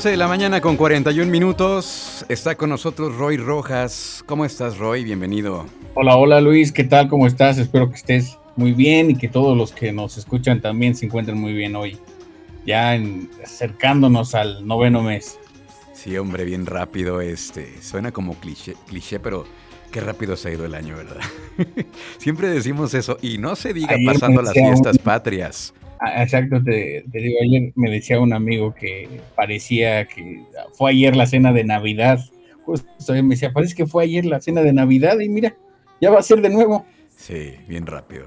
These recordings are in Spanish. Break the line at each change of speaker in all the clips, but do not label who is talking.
De la mañana con 41 minutos. Está con nosotros Roy Rojas. ¿Cómo estás, Roy? Bienvenido.
Hola, hola Luis, ¿qué tal? ¿Cómo estás? Espero que estés muy bien y que todos los que nos escuchan también se encuentren muy bien hoy. Ya acercándonos al noveno mes.
Sí, hombre, bien rápido. Este, suena como cliché, cliché, pero qué rápido se ha ido el año, ¿verdad? Siempre decimos eso y no se diga pasando las fiestas patrias.
Ah, exacto, te, digo, ayer me decía un amigo que parecía que fue ayer la cena de Navidad. Justo me decía, parece que fue ayer la cena de Navidad y mira, ya va a ser de nuevo.
Sí, bien rápido.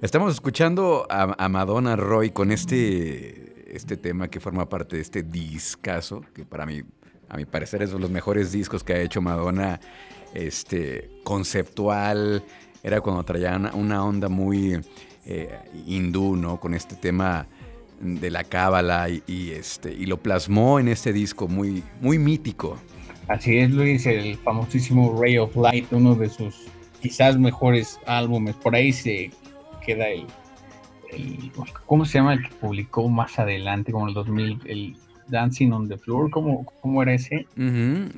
Estamos escuchando a, Madonna Roy con este, este tema que forma parte de este discazo, que para mí, a mi parecer, es uno de los mejores discos que ha hecho Madonna, este, conceptual. Era cuando traían una onda muy eh, hindú, ¿no? Con este tema de la cábala y, este, y lo plasmó en este disco muy, muy mítico.
Así es, Luis, el famosísimo Ray of Light, uno de sus quizás mejores álbumes. Por ahí se queda el, ¿cómo se llama el que publicó más adelante, como el 2000, el Dancing on the Floor? ¿Cómo, cómo era ese?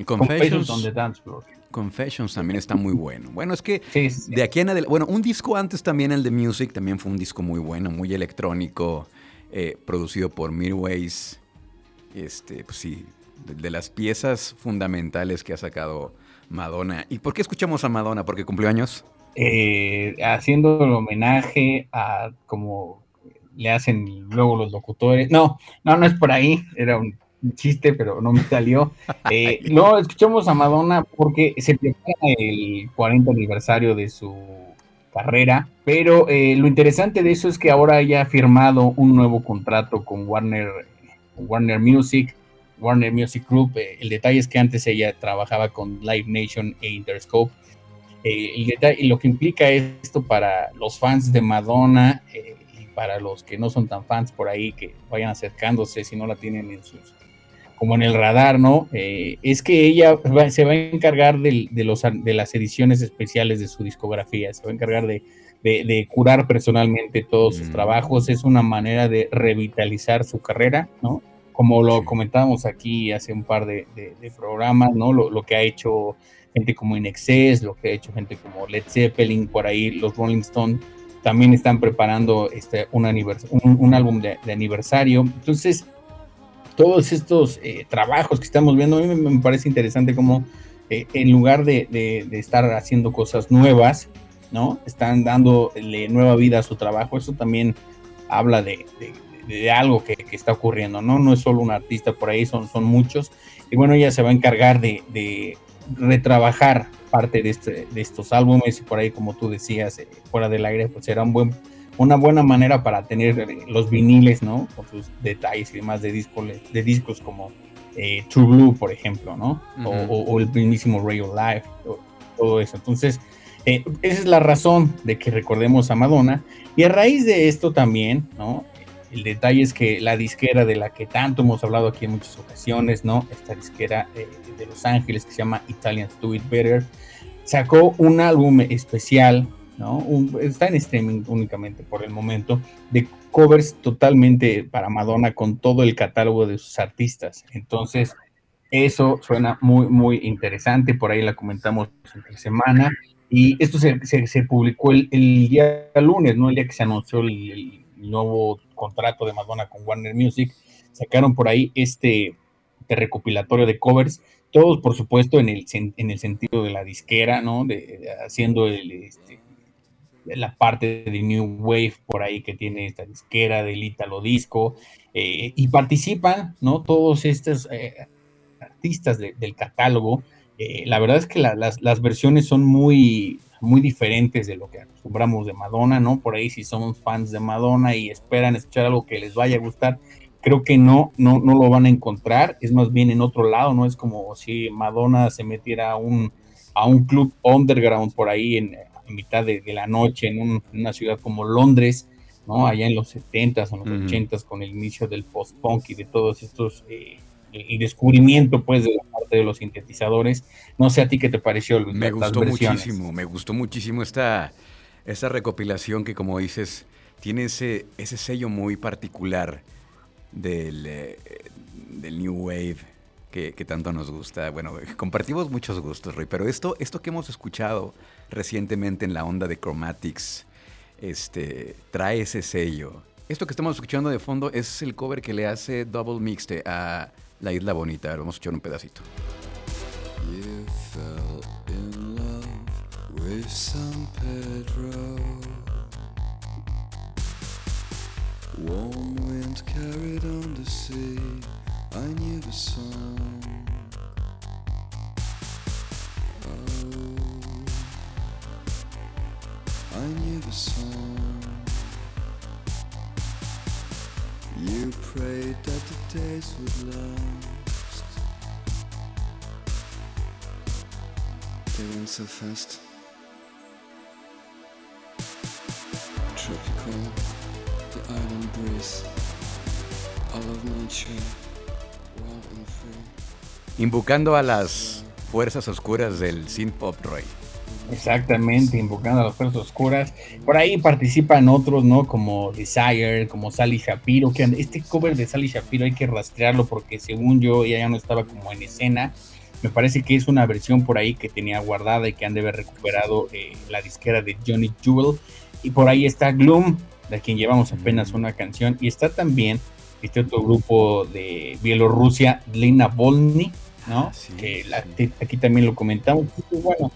Confessions on the Dance Floor. Confessions también está muy bueno. Bueno, es que de aquí en adelante, bueno, un disco antes también, el de Music, también fue un disco muy bueno, muy electrónico, eh, producido por Mirways. Este, pues sí, de, las piezas fundamentales que ha sacado Madonna. ¿Y por qué escuchamos a Madonna? ¿Porque cumplió años?
Eh, haciendo el homenaje a como le hacen luego los locutores. No, no, no es por ahí. Era un chiste, pero no me salió. Eh, no, escuchamos a Madonna porque se prepara el 40 aniversario de su carrera, pero eh, lo interesante de eso es que ahora ella ha firmado un nuevo contrato con Warner, Warner Music, Warner Music Group. Eh, el detalle es que antes ella trabajaba con Live Nation e Interscope. y lo que implica esto para los fans de Madonna y para los que no son tan fans por ahí que vayan acercándose si no la tienen en sus como en el radar, ¿no? Eh, es que ella se va a encargar de, los, de las ediciones especiales de su discografía, se va a encargar de, curar personalmente todos sus mm. trabajos, es una manera de revitalizar su carrera, ¿no? Como lo comentábamos aquí hace un par de, programas, ¿no? Lo, que ha hecho gente como Inexcess, lo que ha hecho gente como Led Zeppelin, por ahí los Rolling Stones también están preparando este, un, un álbum de, aniversario. Entonces, todos estos eh, trabajos que estamos viendo, a mí me, parece interesante como eh, en lugar de, estar haciendo cosas nuevas, ¿no? Están dándole nueva vida a su trabajo. Eso también habla de, algo que, está ocurriendo, ¿no? No es solo un artista por ahí, son, son muchos. Y bueno, ella se va a encargar de, retrabajar parte de, este, de estos álbumes y por ahí, como tú decías, eh, fuera del aire, pues será un buen una buena manera para tener eh, los viniles, ¿no? Con sus detalles y demás de discos, de discos como eh, True Blue, por ejemplo, ¿no? o, el mismísimo Ray of Life, todo eso. Entonces, eh, esa es la razón de que recordemos a Madonna. Y a raíz de esto también, ¿no? el detalle es que la disquera de la que tanto hemos hablado aquí en muchas ocasiones, ¿no? Esta disquera eh, de Los Ángeles que se llama Italians Do It Better, sacó un álbum especial, ¿no? está en streaming únicamente por el momento, de covers totalmente para Madonna con todo el catálogo de sus artistas. Entonces, eso suena muy, muy interesante. Por ahí la comentamos entre semana. Y esto se, se, publicó el, día lunes, ¿no? El día que se anunció el, nuevo contrato de Madonna con Warner Music. Sacaron por ahí este, este recopilatorio de covers todos por supuesto en el, en el sentido de la disquera, ¿no? De, haciendo el, este, la parte de New Wave por ahí que tiene esta disquera del Italo Disco, eh, y participan, ¿no? Todos estos eh, artistas del catálogo. Eh, la verdad es que las, las, versiones son muy, muy diferentes de lo que acostumbramos de Madonna, ¿no? Por ahí si somos fans de Madonna y esperan escuchar algo que les vaya a gustar, creo que no, no, no lo van a encontrar, es más bien en otro lado, ¿no? Es como si Madonna se metiera a un, a un club underground por ahí en, mitad de, la noche en, una ciudad como Londres, ¿no? Allá en los 70s o los 80s con el inicio del post-punk y de todos estos... Eh, y descubrimiento pues de la parte de los sintetizadores. No sé a ti qué te pareció.
Luis, me gustó muchísimo, me gustó muchísimo esta, esta recopilación que como dices tiene ese, ese sello muy particular del, eh, del New Wave que, tanto nos gusta. Bueno, compartimos muchos gustos, Rey, pero esto, esto que hemos escuchado recientemente en la onda de Chromatics este, trae ese sello. Esto que estamos escuchando de fondo es el cover que le hace Double Mixte a La Isla Bonita. vamos a escuchar un pedacito. I knew the I knew the song. You prayed that the days would last. They went so fast. Tropical. Invocando a las fuerzas oscuras del synth pop Roy.
Exactamente, invocando a las fuerzas oscuras. Por ahí participan otros, ¿no? Como Desire, como Sally Shapiro. Que este cover de Sally Shapiro hay que rastrearlo porque según yo ella ya no estaba como en escena. Me parece que es una versión por ahí que tenía guardada y que han de haber recuperado eh, la disquera de Johnny Jewel. Y por ahí está Gloom, de quien llevamos apenas una canción. Y está también este otro grupo de Bielorrusia, Lina Volny, ¿no? Ah, que aquí también lo comentamos. bueno,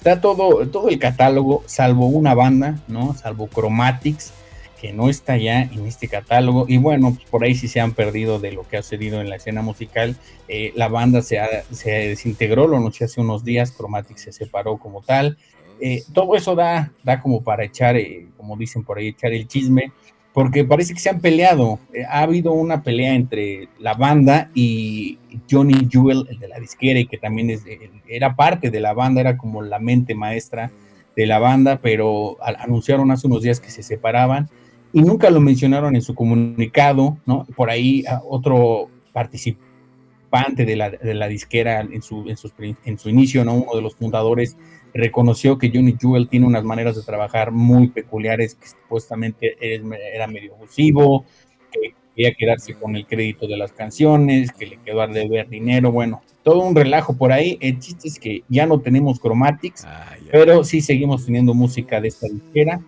está todo, todo el catálogo, salvo una banda, ¿no? Salvo Chromatics, que no está ya en este catálogo. Y bueno, pues por ahí sí se han perdido de lo que ha sucedido en la escena musical. Eh, la banda se, se desintegró, lo anuncié hace unos días, Chromatics se separó como tal. Eh, todo eso da, da como para echar, eh, como dicen por ahí, echar el chisme, porque parece que se han peleado. Eh, ha habido una pelea entre la banda y Johnny Jewel, el de la disquera, y que también es era parte de la banda, era como la mente maestra de la banda, pero anunciaron hace unos días que se separaban y nunca lo mencionaron en su comunicado, ¿no? Por ahí ah, otro participante de la, de la disquera en su, en, su, en su inicio, ¿no? Uno de los fundadores reconoció que Johnny Jewel tiene unas maneras de trabajar muy peculiares, que supuestamente era medio abusivo, que quería quedarse con el crédito de las canciones, que le quedó a deber dinero, bueno, todo un relajo por ahí. El chiste es que ya no tenemos Chromatics, pero sí seguimos teniendo música de esta disquera.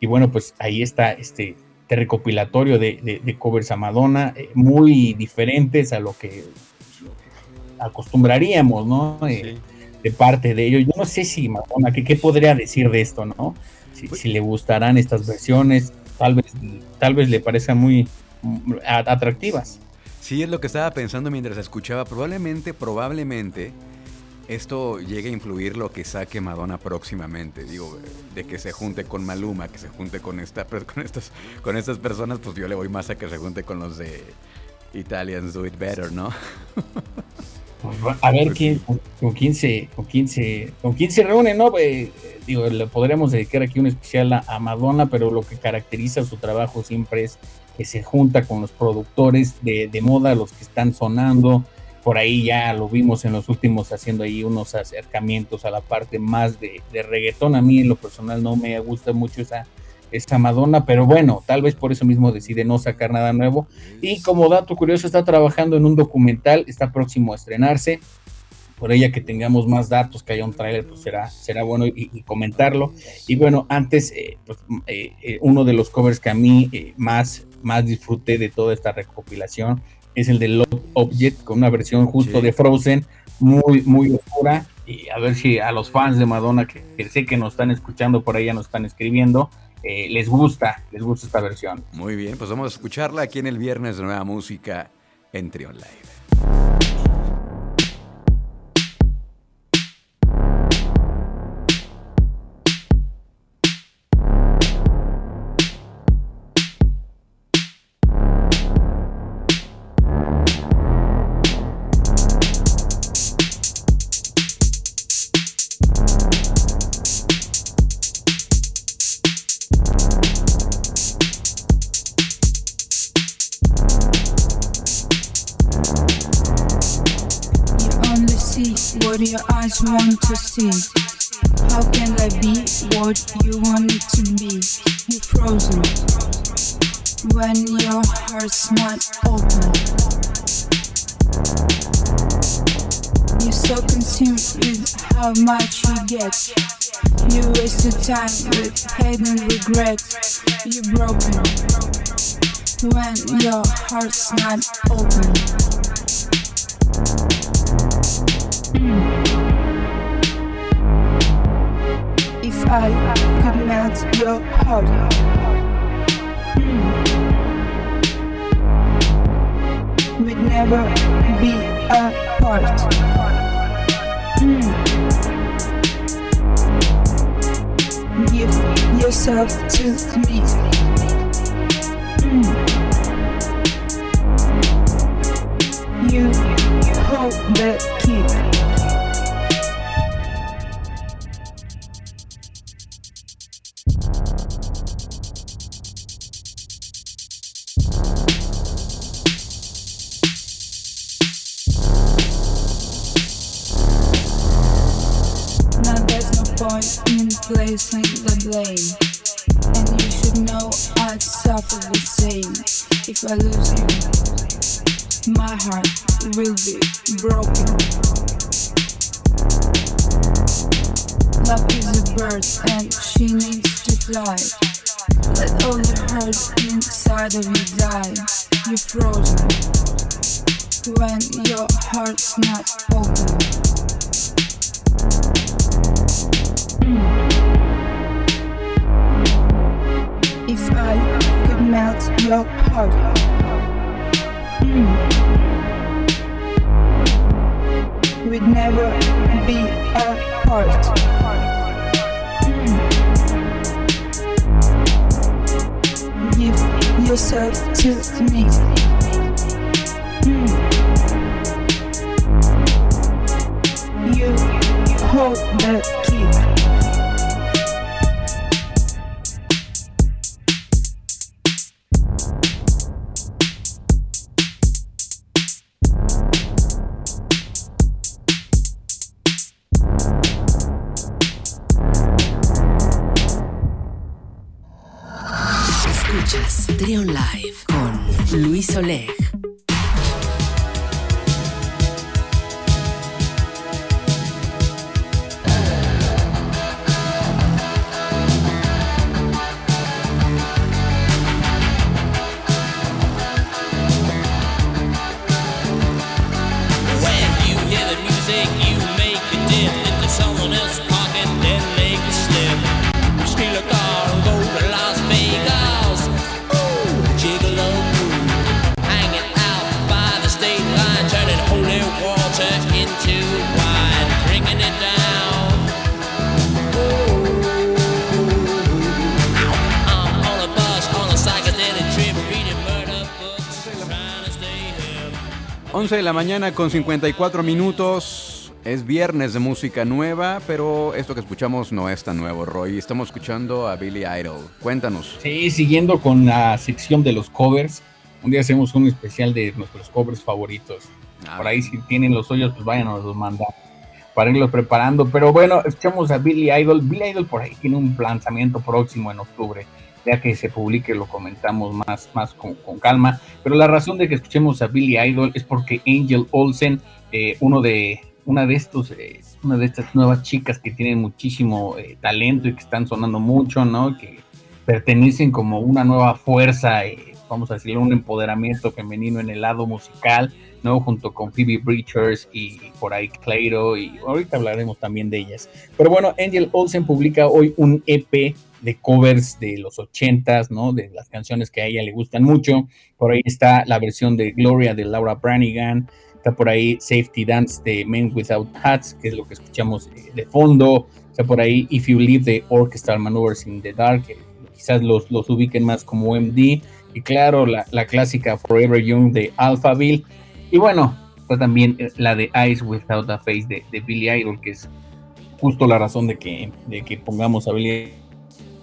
Y bueno, pues ahí está este, este recopilatorio de, covers a Madonna, eh, muy diferentes a lo que acostumbraríamos, ¿no? Eh, de parte de ellos. Yo no sé si Madonna, ¿qué, podría decir de esto, no? Pues si, le gustarán estas versiones, tal vez, tal vez le parezcan muy atractivas.
Sí, es lo que estaba pensando mientras escuchaba. Probablemente, probablemente esto llegue a influir lo que saque Madonna próximamente. Digo, de que se junte con Maluma, que se junte con, esta, con, estas, con estas personas, pues yo le voy más a que se junte con los de Italians Do It Better, ¿no?
A ver quién, con, quién se, con quién se, con quién se reúne, ¿no? Eh, digo, le podríamos dedicar aquí un especial a, Madonna, pero lo que caracteriza su trabajo siempre es que se junta con los productores de, moda, los que están sonando. Por ahí ya lo vimos en los últimos haciendo ahí unos acercamientos a la parte más de, de reggaetón. A mí en lo personal no me gusta mucho esa, esa Madonna, pero bueno, tal vez por eso mismo decide no sacar nada nuevo. Y como dato curioso, está trabajando en un documental, está próximo a estrenarse por ella que tengamos más datos, que haya un tráiler, pues será, será bueno y, comentarlo. Y bueno, antes, eh, pues, eh, eh, uno de los covers que a mí más, más disfruté de toda esta recopilación es el de Love Object, con una versión justo de Frozen, muy, muy oscura. Y a ver si a los fans de Madonna, que, sé que nos están escuchando por ahí, ya nos están escribiendo, les gusta, les gusta esta versión.
Muy bien, pues vamos a escucharla aquí en el viernes de Nueva Música en Trion Live.
Time with hidden and regret. You're broken when your heart's not open. If I could melt your heart. We'd never be apart. Yourself to me. Mm. You hold the key. If I lose you. My heart will be broken. Love is a bird and she needs to fly. Let all the hurt inside of you die. You're frozen when your heart's not open. If I could melt your heart. Mm. We'd never be apart. Mm. Give yourself to me. Mm. You hold the la mañana con 54 minutos
Es viernes de música nueva, pero esto que escuchamos no es tan nuevo, Roy. Estamos escuchando a Billy Idol. Cuéntanos.
Sí, siguiendo con la sección de los covers. Un día hacemos un especial de nuestros covers favoritos.
Ah,
Por ahí si tienen los suyos, pues vayan a los mandar para irlos preparando. Pero bueno, escuchamos a Billy Idol. Billy Idol por ahí tiene un lanzamiento próximo en octubre. Que se publique lo comentamos más, más con, con calma. Pero la razón de que escuchemos a Billy Idol es porque Angel Olsen, eh, uno de una de estos, eh, una de estas nuevas chicas que tienen muchísimo eh, talento y que están sonando mucho, ¿no? Que pertenecen como una nueva fuerza, eh, vamos a decirlo, un empoderamiento femenino en el lado musical, ¿no? Junto con Phoebe Bridgers y por ahí Clairo, y ahorita hablaremos también de ellas. Pero bueno, Angel Olsen publica hoy un EP de covers de los ochentas, ¿no? De las canciones que a ella le gustan mucho. Por ahí está la versión de Gloria de Laura Branigan, está por ahí Safety Dance de Men Without Hats, que es lo que escuchamos eh, de fondo, está por ahí If You Leave the Orchestral Maneuvers in the Dark, que quizás los, los ubiquen más como MD, y claro, la, clásica Forever Young de Alphaville, y bueno, está también eh, la de Eyes Without a Face de, de Billy Idol, que es justo la razón de que, de que pongamos a Billy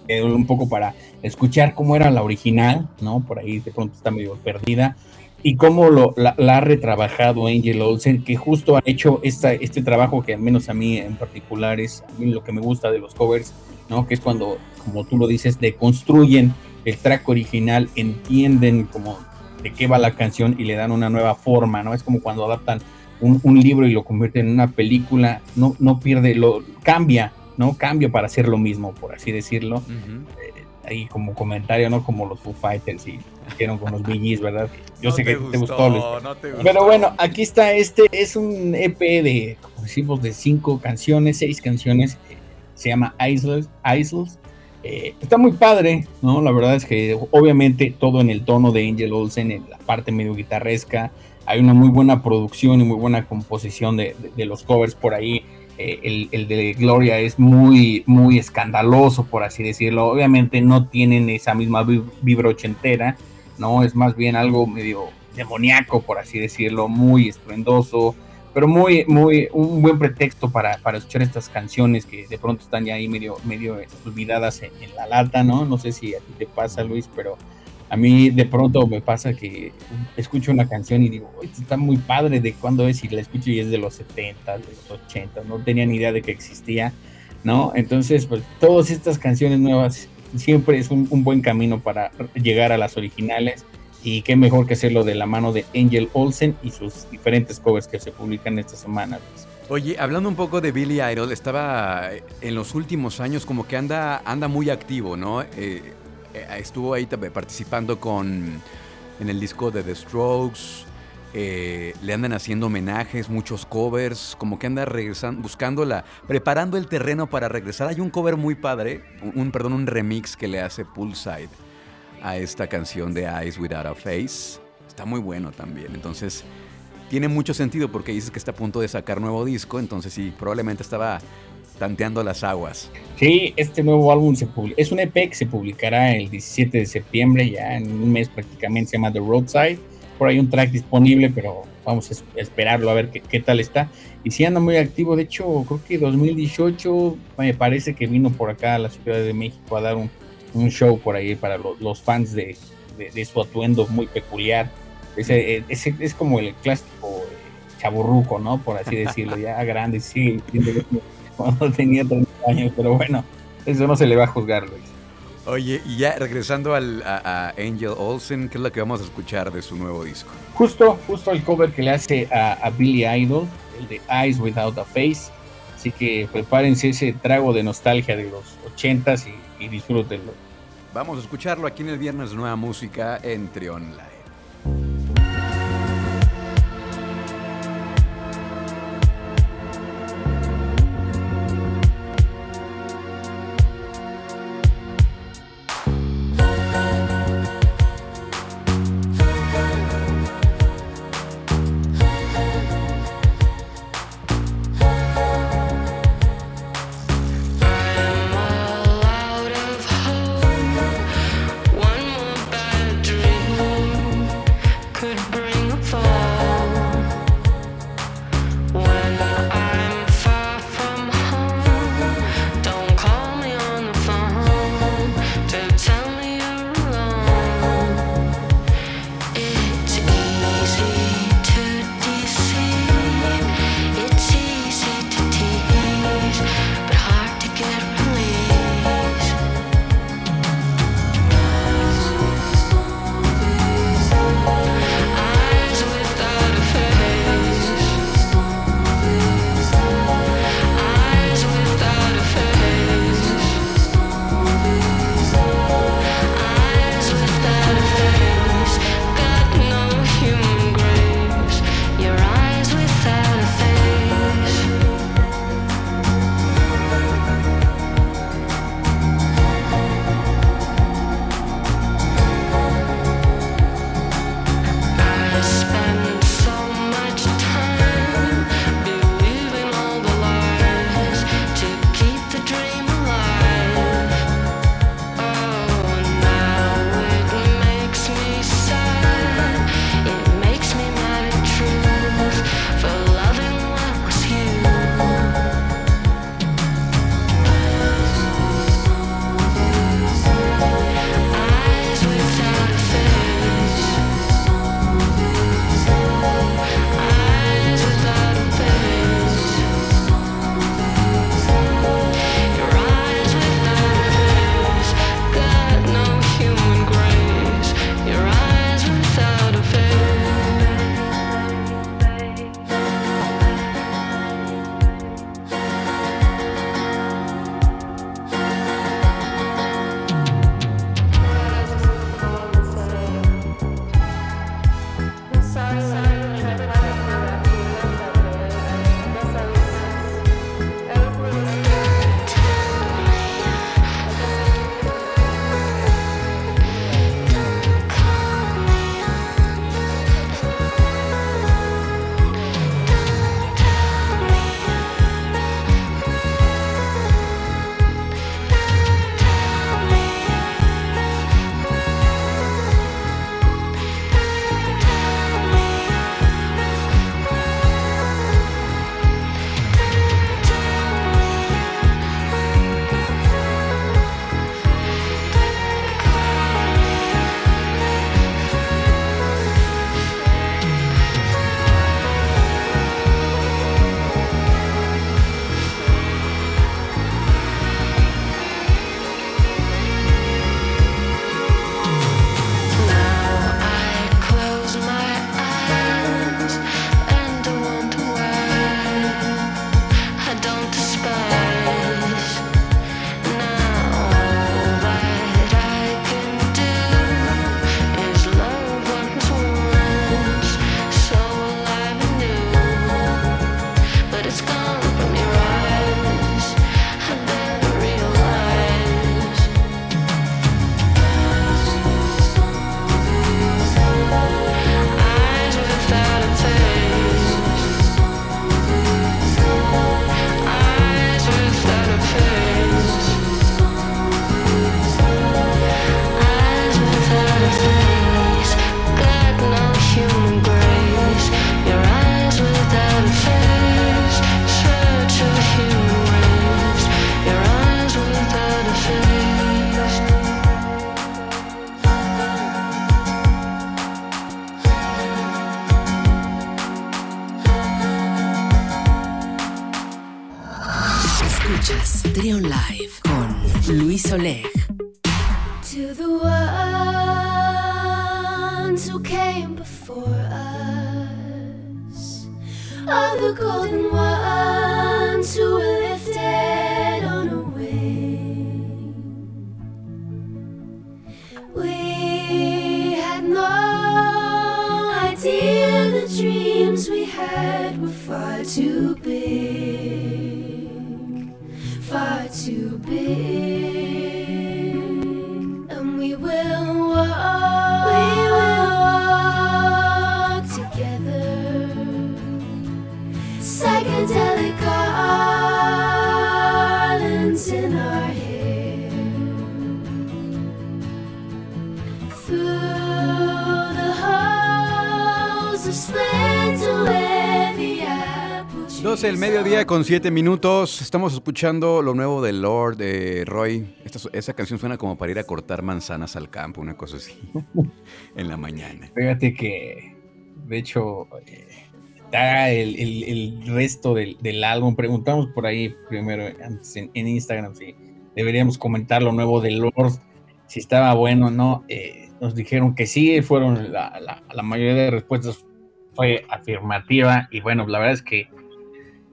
Idol un poco para escuchar cómo era la original, ¿no? Por ahí de pronto está medio perdida y cómo lo, la, la, ha retrabajado Angel Olsen, que justo ha hecho esta, este trabajo que al menos a mí en particular es a mí lo que me gusta de los covers, ¿no? Que es cuando, como tú lo dices, deconstruyen el track original, entienden como de qué va la canción y le dan una nueva forma, ¿no? Es como cuando adaptan un, un libro y lo convierten en una película, no, no pierde, lo cambia, ¿no? Cambia para hacer lo mismo, por así decirlo. Uh -huh. eh, ahí como comentario, ¿no? Como los Foo Fighters y hicieron con los BGs, ¿verdad? Yo
no
sé
te
que
gustó,
te gustó.
No te gustó.
Pero bueno, aquí está este, es un EP de, como decimos, de cinco canciones, seis canciones, eh, se llama Isles, Isles. Eh, está muy padre, ¿no? La verdad es que obviamente todo en el tono de Angel Olsen, en la parte medio guitarresca, hay una muy buena producción y muy buena composición de, los covers por ahí. Eh, el, el, de Gloria es muy, muy escandaloso, por así decirlo. Obviamente no tienen esa misma vibra ochentera, ¿no? Es más bien algo medio demoníaco, por así decirlo, muy estruendoso, pero muy, muy, un buen pretexto para, para escuchar estas canciones que de pronto están ya ahí medio, medio olvidadas en, en la lata, ¿no? No sé si a ti te pasa, Luis, pero a mí de pronto me pasa que escucho una canción y digo, esto está muy padre de cuándo es y la escucho y es de los 70, de los 80, no tenía ni idea de que existía, ¿no? Entonces, pues todas estas canciones nuevas siempre es un, un buen camino para llegar a las originales y qué mejor que hacerlo de la mano de Angel Olsen y sus diferentes covers que se publican esta semana.
Oye, hablando un poco de Billy Idol, estaba en los últimos años como que anda, anda muy activo, ¿no? Eh, estuvo ahí participando con en el disco de The Strokes. Eh, le andan haciendo homenajes, muchos covers, como que anda regresando, buscando la, preparando el terreno para regresar. Hay un cover muy padre, un, perdón, un remix que le hace Poolside a esta canción de Eyes Without a Face. Está muy bueno también. Entonces, tiene mucho sentido porque dices que está a punto de sacar nuevo disco. Entonces, sí, probablemente estaba tanteando las aguas.
Sí, este nuevo álbum se es un EP que se publicará el 17 de septiembre, ya en un mes prácticamente, se llama The Roadside. Por ahí un track disponible, pero vamos a esperarlo a ver qué, qué tal está. Y sí anda muy activo, de hecho, creo que 2018 me parece que vino por acá a la Ciudad de México a dar un, un show por ahí para los, los fans de, de, de, su atuendo muy peculiar. Ese, ese es como el clásico chaburruco, ¿no? Por así decirlo, ya grande, sí, cuando tenía 30 años, pero bueno, eso no se le va a juzgar, Luis.
Oye, y ya regresando al, a, a, Angel Olsen, ¿qué es lo que vamos a escuchar de su nuevo disco?
Justo, justo el cover que le hace a, a Billy Idol, el de Eyes Without a Face. Así que prepárense ese trago de nostalgia de los 80s y, y disfrútenlo.
Vamos a escucharlo aquí en el Viernes Nueva Música en Trion Live.
Escuchas Trion Live con Luis Oleg.
To the ones who came before us, all the golden ones who were lifted on a wing. We had no idea the dreams we had were far too
12 del mediodía con 7 minutos. Estamos escuchando lo nuevo de Lord de Roy. Esta, esa canción suena como para ir a cortar manzanas al campo, una cosa así. en la mañana.
Fíjate que, de hecho, eh, está el, el- resto del, del álbum. Preguntamos por ahí primero en Instagram si deberíamos comentar lo nuevo de Lord, si estaba bueno o no. Eh, nos dijeron que sí, fueron la, la- la mayoría de respuestas fue afirmativa. Y bueno, la verdad es que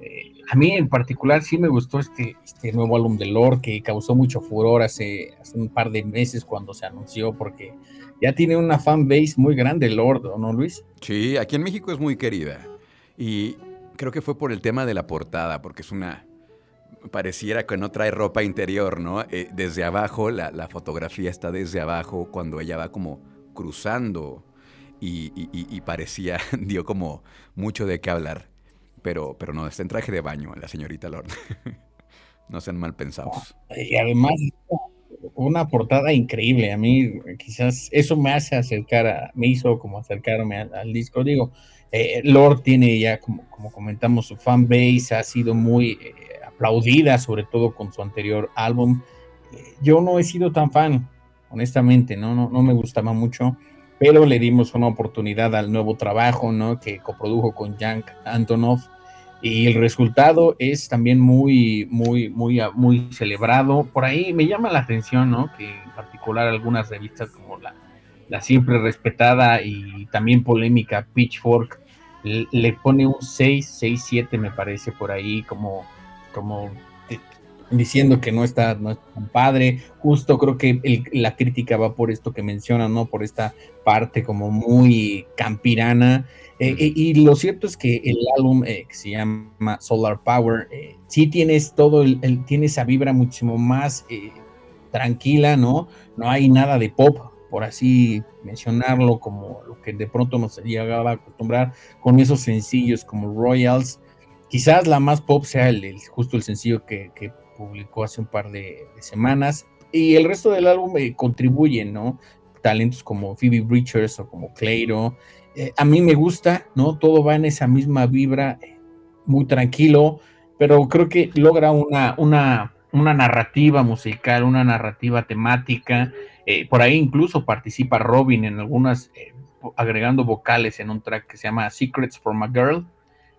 eh, a mí en particular sí me gustó este, este nuevo álbum de Lord que causó mucho furor hace, hace un par de meses cuando se anunció, porque ya tiene una fan base muy grande Lord, ¿o no, Luis?
Sí, aquí en México es muy querida. Y creo que fue por el tema de la portada, porque es una... Pareciera que no trae ropa interior, ¿no? Eh, desde abajo, la, la fotografía está desde abajo cuando ella va como cruzando y- y parecía, dio como mucho de qué hablar. Pero, pero no, está en traje de baño la señorita Lord. no sean mal pensados.
Y además, una portada increíble. A mí, quizás eso me hace acercar a, me hizo como acercarme al, al disco. Digo, eh, Lord tiene ya, como, como comentamos, su fan base ha sido muy eh, aplaudida, sobre todo con su anterior álbum. Eh, yo no he sido tan fan, honestamente, ¿no? No, no me gustaba mucho, pero le dimos una oportunidad al nuevo trabajo, ¿no? Que coprodujo con Jank Antonov. Y el resultado es también muy, muy, muy, muy celebrado. Por ahí me llama la atención, ¿no? Que en particular algunas revistas como la, la siempre respetada y también polémica Pitchfork le, pone un 6, 6, 7 me parece por ahí como, como diciendo que no está, no es tan padre. Justo creo que el- la crítica va por esto que mencionan, ¿no? Por esta parte como muy campirana. Eh, eh, y lo cierto es que el álbum eh, que se llama Solar Power, sí tienes todo, el, el- tiene esa vibra muchísimo más tranquila, ¿no? No hay nada de pop, por así mencionarlo, como lo que de pronto nos llegaba a acostumbrar con esos sencillos como Royals. Quizás la más pop sea el, el- justo el sencillo que, que publicó hace un par de, semanas. Y el resto del álbum eh, contribuye, ¿no? Talentos como Phoebe Bridgers o como Clairo. Eh, a mí me gusta, ¿no? Todo va en esa misma vibra, eh, muy tranquilo, pero creo que logra una, una, una narrativa musical, una narrativa temática. Eh, por ahí incluso participa Robin en algunas, agregando vocales en un track que se llama Secrets from a Girl.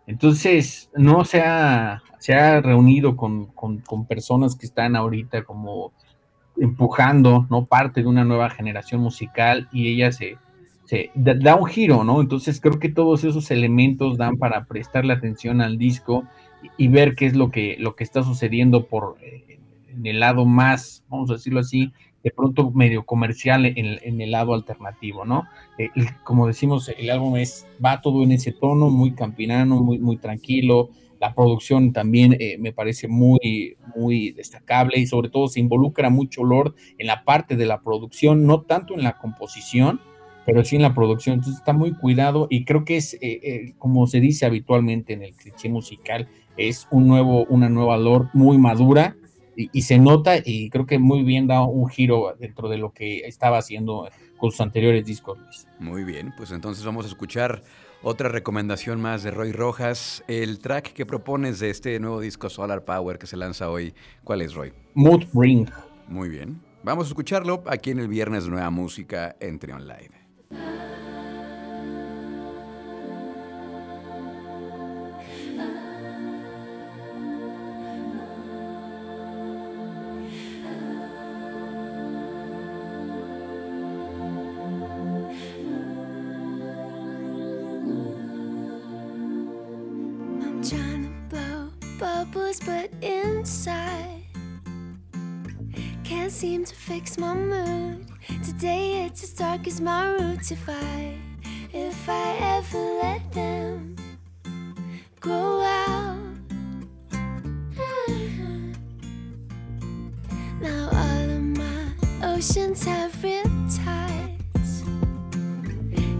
Entonces, no se ha, se ha reunido con, con- personas que están ahorita como empujando, ¿no? Parte de una nueva generación musical y ella se, se da, un giro, ¿no? Entonces creo que todos esos elementos dan para prestarle atención al disco y, y ver qué es lo que, lo que está sucediendo por eh, en el lado más, vamos a decirlo así, de pronto medio comercial en, en el lado alternativo, ¿no? Eh, como decimos, el álbum es, va todo en ese tono, muy campirano, muy, muy tranquilo. La producción también eh, me parece muy, muy destacable y sobre todo se involucra mucho Lord en la parte de la producción, no tanto en la composición, pero sí en la producción. Entonces está muy cuidado y creo que es, eh, eh, como se dice habitualmente en el cliché musical, es un nuevo, una nueva Lord muy madura y, y se nota y creo que muy bien da un giro dentro de lo que estaba haciendo con sus anteriores discos. Luis.
Muy bien, pues entonces vamos a escuchar otra recomendación más de Roy Rojas. El track que propones de este nuevo disco Solar Power que se lanza hoy, ¿cuál es, Roy?
Mood Ring.
Muy bien. Vamos a escucharlo aquí en el viernes Nueva Música en Trion Live.
Seem to fix my mood. Today it's as dark as my roots. If I, if I ever let them grow out. Uh-huh. Now all of my oceans have riptides.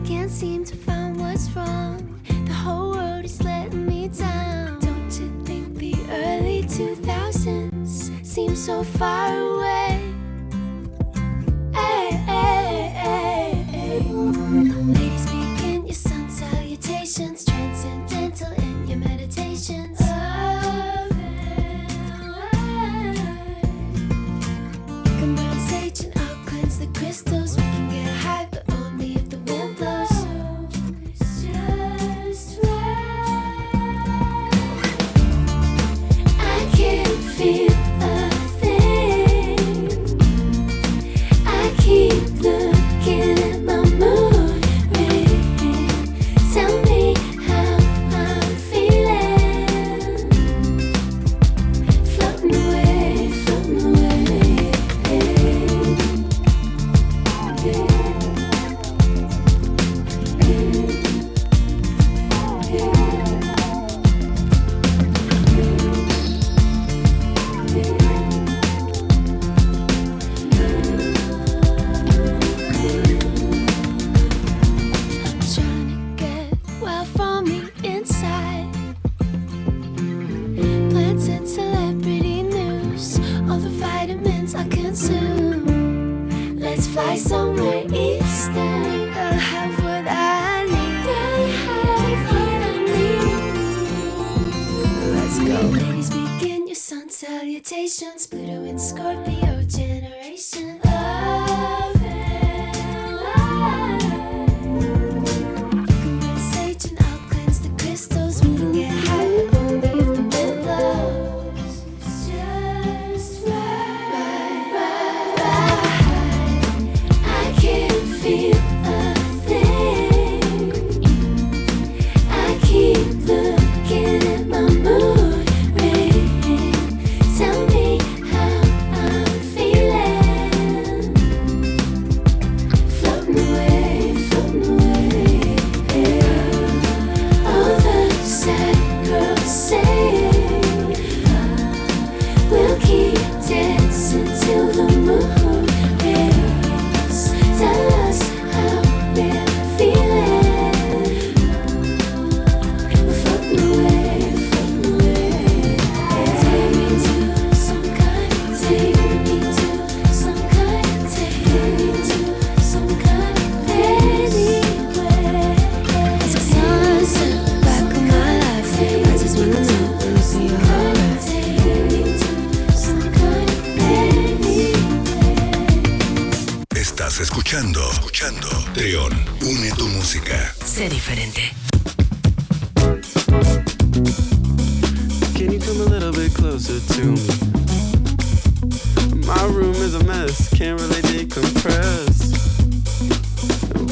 Can't seem to find what's wrong. The whole world is letting me down. Don't you think the early 2000s seem so far away? Hey, hey,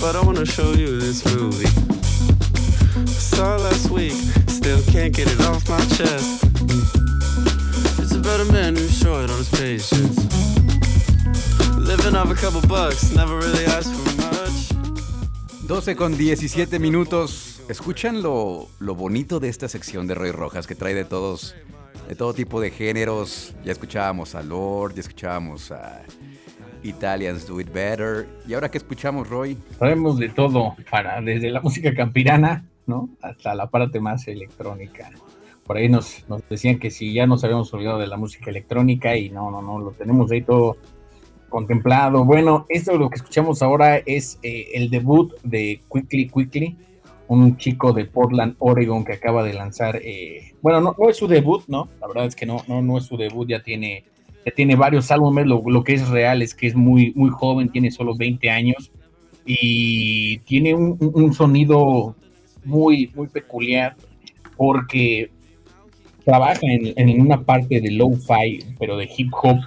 But I wanna
show you this movie. Saw last week, still can't get it off my chest. It's about a man who's short on his patience. Living off a couple bucks, never really asked for much.
12 con 17 minutos. ¿Escuchan lo, lo bonito de esta sección de Roy Rojas que trae de todos, de todo tipo de géneros? Ya escuchábamos a Lord, ya escuchábamos a Italians Do It Better. ¿Y ahora qué escuchamos, Roy?
Sabemos de todo, para, desde la música campirana, ¿no? Hasta la parte más electrónica. Por ahí nos, nos decían que si ya nos habíamos olvidado de la música electrónica y no, no, no, lo tenemos ahí todo contemplado. Bueno, esto lo que escuchamos ahora es eh, el debut de Quickly Quickly, un chico de Portland, Oregon, que acaba de lanzar, eh, bueno, no, no es su debut, ¿no? La verdad es que no, no, no es su debut, ya tiene, ya tiene varios álbumes, lo, lo que es real es que es muy, muy joven, tiene solo 20 años y tiene un, sonido muy, muy peculiar porque trabaja en, en una parte de lo-fi, pero de hip hop,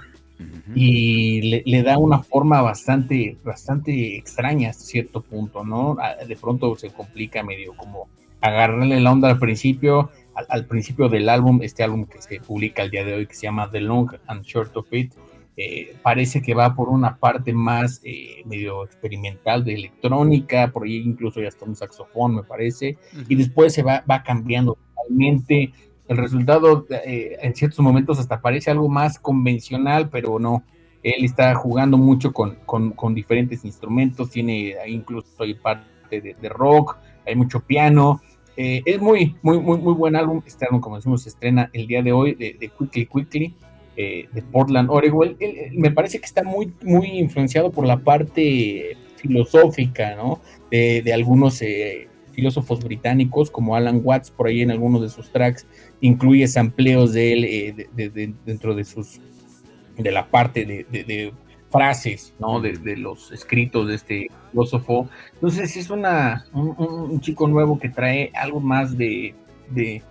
y le, le da una forma bastante, bastante extraña hasta cierto punto, ¿no? Ah, De pronto se complica medio como agarrarle la onda al principio, al, al principio del álbum, este álbum que se publica el día de hoy, que se llama The Long and Short of It, eh, parece que va por una parte más eh, medio experimental de electrónica, por ahí incluso ya está un saxofón, me parece, y después se va, va cambiando totalmente. El resultado eh, en ciertos momentos hasta parece algo más convencional, pero no. Él está jugando mucho con, con, con diferentes instrumentos, tiene incluso hay parte de, de rock, hay mucho piano. Eh, es muy, muy, muy, muy buen álbum. Este álbum, como decimos, se estrena el día de hoy de, Quickly Quickly eh, de Portland, Oregon. Me parece que está muy, muy influenciado por la parte filosófica, ¿no? De, de algunos eh, filósofos británicos, como Alan Watts, por ahí en algunos de sus tracks, incluye sampleos de él de, de, dentro de sus de la parte de, frases, ¿no? De, los escritos de este filósofo. Entonces es una, un, un, chico nuevo que trae algo más de, de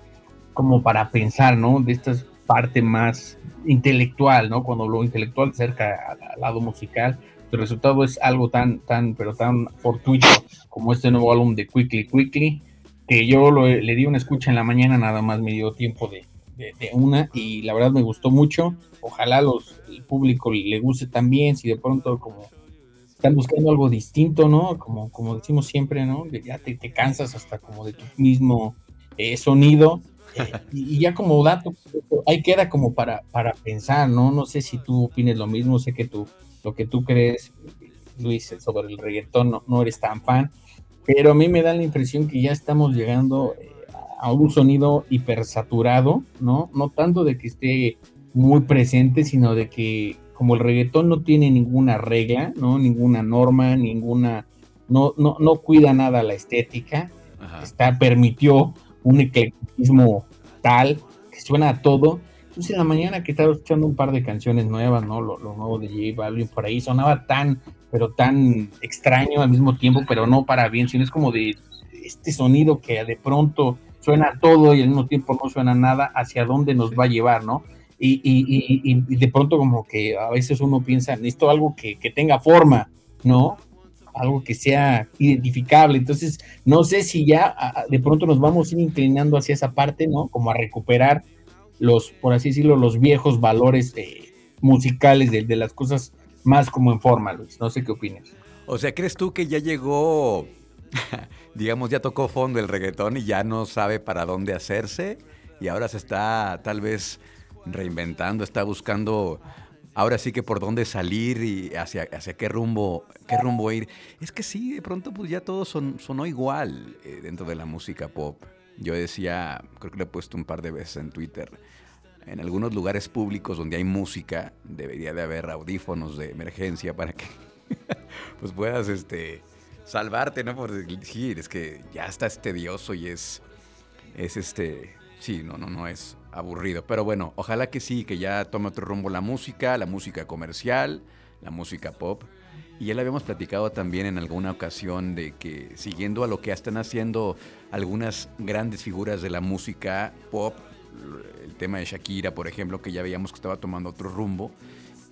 como para pensar, ¿no? De estas parte más intelectual, ¿no? Cuando lo intelectual cerca al, al, lado musical, el resultado es algo tan, tan, pero tan fortuito como este nuevo álbum de Quickly Quickly, que yo lo, le di una escucha en la mañana, nada más me dio tiempo de, de, de, una, y la verdad me gustó mucho. Ojalá los, el público le guste también, si de pronto como están buscando algo distinto, ¿no? Como, como decimos siempre, ¿no? Ya te, te cansas hasta como de tu mismo eh, sonido y, ya como dato, ahí queda como para, para pensar, ¿no? No sé si tú opines lo mismo, sé que tú, lo que tú crees, Luis, sobre el reggaetón no, no eres tan fan, pero a mí me da la impresión que ya estamos llegando eh, a un sonido hipersaturado, ¿no? No tanto de que esté muy presente, sino de que como el reggaetón no tiene ninguna regla, ¿no? Ninguna norma, ninguna, no, no, no cuida nada la estética, Ajá. está, permitió un eclecticismo tal que suena a todo. Entonces en la mañana que estaba escuchando un par de canciones nuevas, ¿no? Lo, lo, nuevo de J Balvin por ahí sonaba tan, pero tan extraño al mismo tiempo, pero no para bien, sino es como de este sonido que de pronto suena todo y al mismo tiempo no suena nada, hacia dónde nos va a llevar, ¿no? Y, y, y, y de pronto como que a veces uno piensa, necesito algo que, que tenga forma, ¿no? algo que sea identificable. Entonces, no sé si ya de pronto nos vamos a ir inclinando hacia esa parte, ¿no? Como a recuperar los, por así decirlo, los viejos valores eh, musicales de, las cosas más como en forma, Luis. No sé qué opinas.
O sea, ¿crees tú que ya llegó, digamos, ya tocó fondo el reggaetón y ya no sabe para dónde hacerse? Y ahora se está tal vez reinventando, está buscando ahora sí que por dónde salir y hacia, hacia qué rumbo qué rumbo ir. Es que sí, de pronto pues ya todo son, sonó igual eh, dentro de la música pop. Yo decía, creo que lo he puesto un par de veces en Twitter, en algunos lugares públicos donde hay música debería de haber audífonos de emergencia para que pues puedas este salvarte, ¿no? Porque sí, es que ya está tedioso y es es este sí, no no no es aburrido. Pero bueno, ojalá que sí, que ya tome otro rumbo la música, la música comercial, la música pop. Y ya le habíamos platicado también en alguna ocasión de que siguiendo a lo que están haciendo algunas grandes figuras de la música pop, el tema de Shakira, por ejemplo, que ya veíamos que estaba tomando otro rumbo,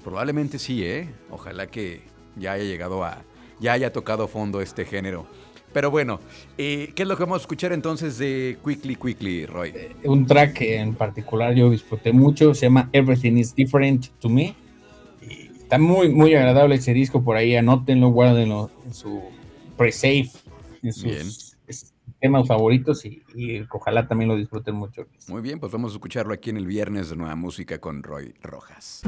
probablemente sí, ¿eh? Ojalá que ya haya llegado a, ya haya tocado fondo este género. Pero bueno, eh, ¿qué es lo que vamos a escuchar entonces de Quickly Quickly, Roy?
Eh, un track que en particular yo disfruté mucho, se llama Everything is Different to Me. Y está muy, muy agradable ese disco, por ahí anótenlo, guárdenlo en su pre-save, en sus bien. temas favoritos y, y, ojalá también lo disfruten mucho.
Muy bien, pues vamos a escucharlo aquí en el viernes de Nueva Música con Roy Rojas.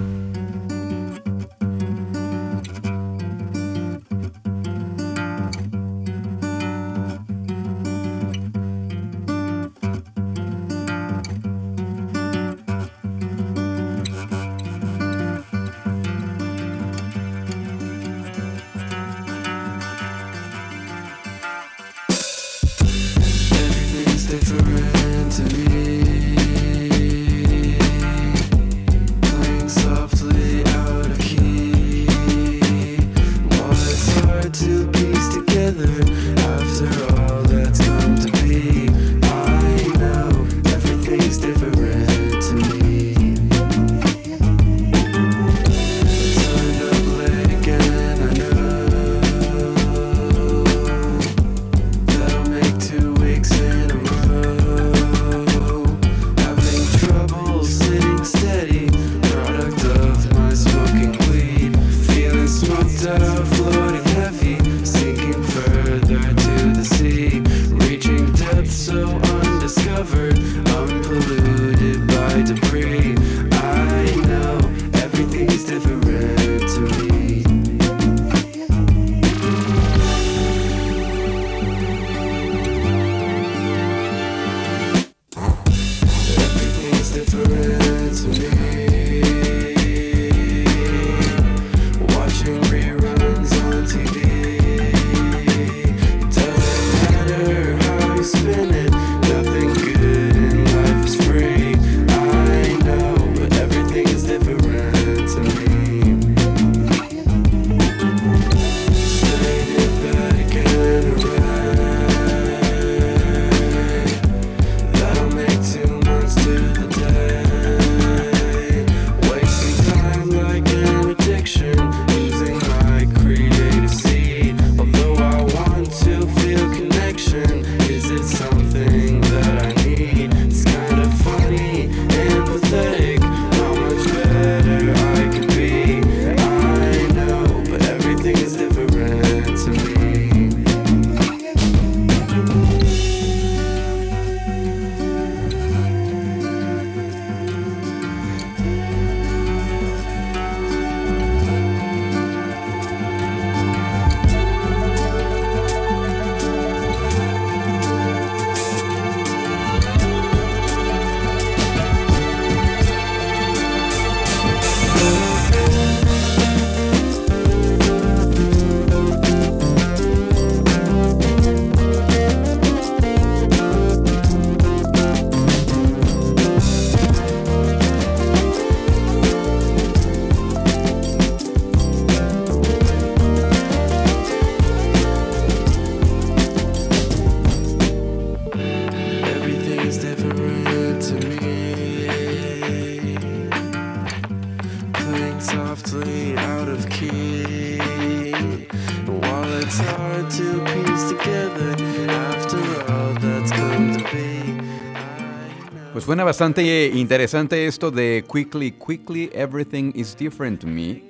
Suena bastante interesante esto de Quickly, Quickly, Everything is Different to Me.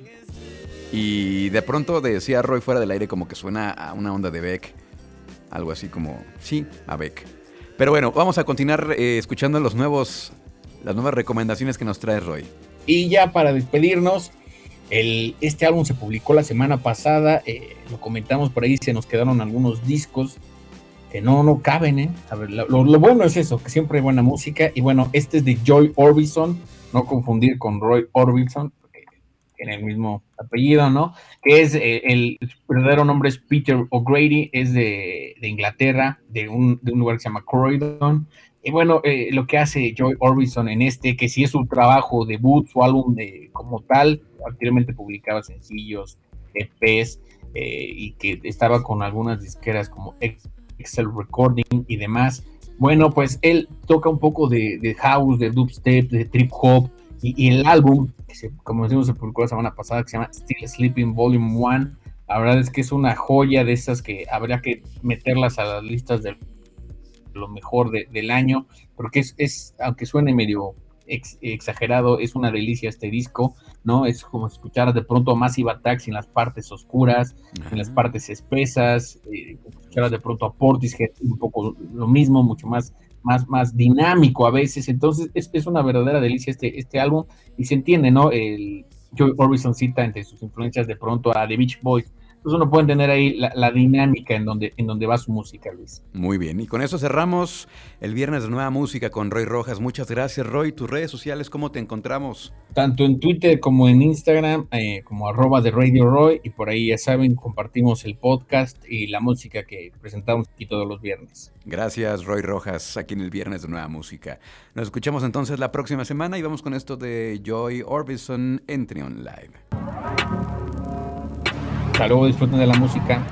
Y de pronto decía Roy fuera del aire como que suena a una onda de Beck. Algo así como, sí, a Beck. Pero bueno, vamos a continuar eh, escuchando los nuevos, las nuevas recomendaciones que nos trae Roy.
Y ya para despedirnos, el, este álbum se publicó la semana pasada, eh, lo comentamos por ahí, se nos quedaron algunos discos que no, no caben, ¿eh? A ver, lo, bueno es eso, que siempre hay buena música. Y bueno, este es de Joy Orbison, no confundir con Roy Orbison, tiene el mismo apellido, ¿no? Que es eh, el verdadero nombre es Peter O'Grady, es de, de Inglaterra, de un, de un lugar que se llama Croydon. Y bueno, eh, lo que hace Joy Orbison en este, que si es su trabajo debut, su álbum de, como tal, anteriormente publicaba sencillos, EPs, eh, y que estaba con algunas disqueras como Excel Recording y demás. Bueno, pues él toca un poco de, de house, de dubstep, de trip hop, y, el álbum, que se, como decimos, se publicó la semana pasada, que se llama Still Sleeping Volume 1, la verdad es que es una joya de esas que habría que meterlas a las listas de lo mejor de- del año, porque es, es, aunque suene medio ex- exagerado, es una delicia este disco, ¿no? Es como escuchar de pronto a Massive Attacks en las partes oscuras, en las partes espesas, eh, escuchar de pronto a Portishead, un poco lo mismo, mucho más, más, más dinámico a veces, entonces es, es una verdadera delicia este, este álbum, y se entiende, ¿no? El Joy Orbison cita entre sus influencias de pronto a The Beach Boys, entonces uno puede entender ahí la, la dinámica en donde, en donde va su música, Luis.
Muy bien, y con eso cerramos el viernes de nueva música con Roy Rojas. Muchas gracias, Roy. Tus redes sociales, ¿cómo te encontramos?
tanto en Twitter como en Instagram, eh, como arroba de Radio Roy, y por ahí ya saben, compartimos el podcast y la música que presentamos aquí todos los viernes.
Gracias, Roy Rojas, aquí en el viernes de nueva música. Nos escuchamos entonces la próxima semana y vamos con esto de Joy Orbison en Trion Live.
Hasta luego, disfruten de la música.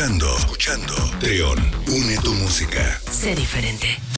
Escuchando, escuchando. Trión, une tu música.
Sé diferente.